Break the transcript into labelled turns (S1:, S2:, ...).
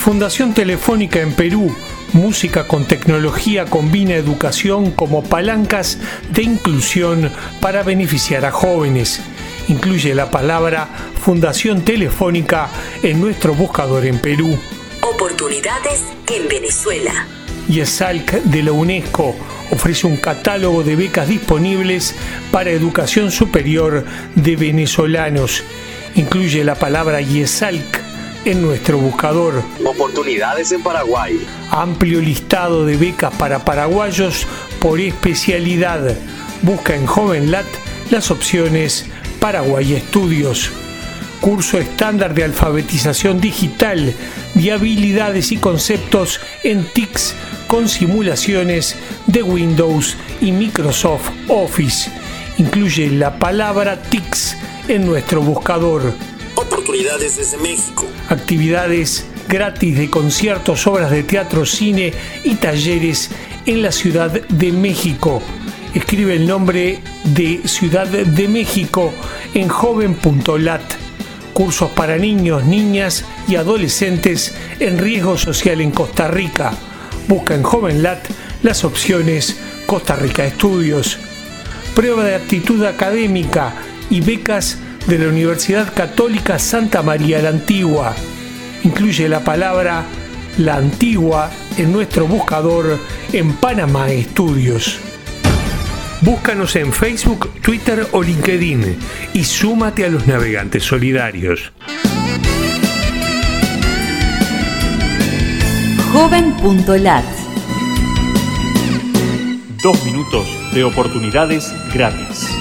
S1: Fundación Telefónica en Perú. Música con tecnología combina educación como palancas de inclusión para beneficiar a jóvenes. Incluye la palabra Fundación Telefónica en nuestro buscador en Perú.
S2: Oportunidades en Venezuela.
S1: YESALC de la UNESCO ofrece un catálogo de becas disponibles para educación superior de venezolanos. Incluye la palabra YESALC en nuestro buscador.
S3: Oportunidades en Paraguay.
S1: Amplio listado de becas para paraguayos por especialidad. Busca en JovenLat las opciones Paraguay Estudios. Curso estándar de alfabetización digital de habilidades y conceptos en TICS con simulaciones de Windows y Microsoft Office. Incluye la palabra TICS en nuestro buscador. Actividades gratis de conciertos, obras de teatro, cine y talleres en la Ciudad de México. Escribe el nombre de Ciudad de México en joven.lat. Cursos para niños, niñas y adolescentes en riesgo social en Costa Rica. Busca en JovenLat las opciones Costa Rica Estudios. Prueba de aptitud académica y becas de la Universidad Católica Santa María la Antigua. Incluye la palabra La Antigua en nuestro buscador en Panamá Estudios. Búscanos en Facebook, Twitter o LinkedIn y súmate a los navegantes solidarios.
S4: Joven.lat.
S5: Dos minutos de oportunidades gratis.